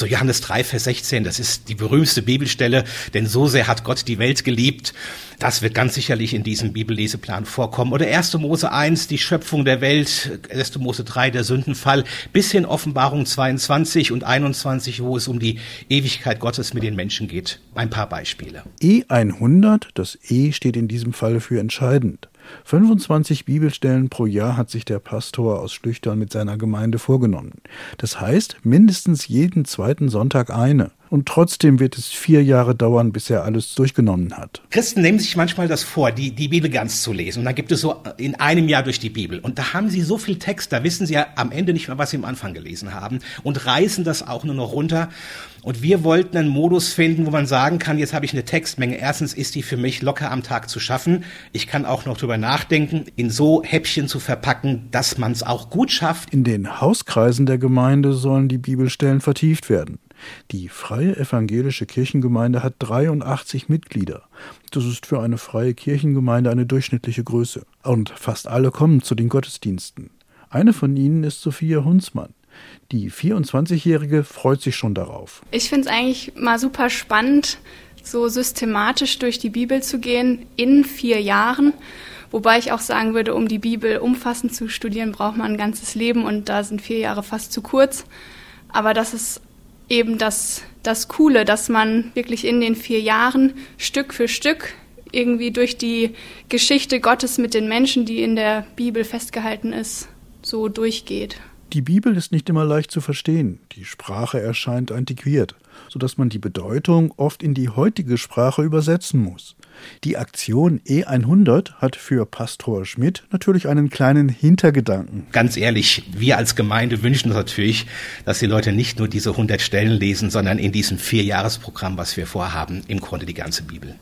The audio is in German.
Also Johannes 3, Vers 16, das ist die berühmteste Bibelstelle, denn so sehr hat Gott die Welt geliebt. Das wird ganz sicherlich in diesem Bibelleseplan vorkommen. Oder 1. Mose 1, die Schöpfung der Welt, 1. Mose 3, der Sündenfall, bis hin Offenbarung 22 und 21, wo es um die Ewigkeit Gottes mit den Menschen geht. Ein paar Beispiele. E100, das E steht in diesem Falle für entscheidend. 25 Bibelstellen pro Jahr hat sich der Pastor aus Schlüchtern mit seiner Gemeinde vorgenommen. Das heißt mindestens jeden zweiten Sonntag eine. Und trotzdem wird es vier Jahre dauern, bis er alles durchgenommen hat. Christen nehmen sich manchmal das vor, die, die Bibel ganz zu lesen. Und dann gibt es so in einem Jahr durch die Bibel. Und da haben sie so viel Text, da wissen sie ja am Ende nicht mehr, was sie am Anfang gelesen haben. Und reißen das auch nur noch runter. Und wir wollten einen Modus finden, wo man sagen kann, jetzt habe ich eine Textmenge. Erstens ist die für mich locker am Tag zu schaffen. Ich kann auch noch drüber nachdenken, in so Häppchen zu verpacken, dass man es auch gut schafft. In den Hauskreisen der Gemeinde sollen die Bibelstellen vertieft werden. Die Freie Evangelische Kirchengemeinde hat 83 Mitglieder. Das ist für eine freie Kirchengemeinde eine durchschnittliche Größe. Und fast alle kommen zu den Gottesdiensten. Eine von ihnen ist Sophia Hunzmann. Die 24-Jährige freut sich schon darauf. Ich finde es eigentlich mal super spannend, so systematisch durch die Bibel zu gehen in vier Jahren. Wobei ich auch sagen würde, um die Bibel umfassend zu studieren, braucht man ein ganzes Leben und da sind vier Jahre fast zu kurz. Aber das ist eben das, das Coole, dass man wirklich in den vier Jahren Stück für Stück irgendwie durch die Geschichte Gottes mit den Menschen, die in der Bibel festgehalten ist, so durchgeht. Die Bibel ist nicht immer leicht zu verstehen. Die Sprache erscheint antiquiert, sodass man die Bedeutung oft in die heutige Sprache übersetzen muss. Die Aktion E100 hat für Pastor Schmidt natürlich einen kleinen Hintergedanken. Ganz ehrlich, wir als Gemeinde wünschen uns natürlich, dass die Leute nicht nur diese 100 Stellen lesen, sondern in diesem Vierjahresprogramm, was wir vorhaben, im Grunde die ganze Bibel.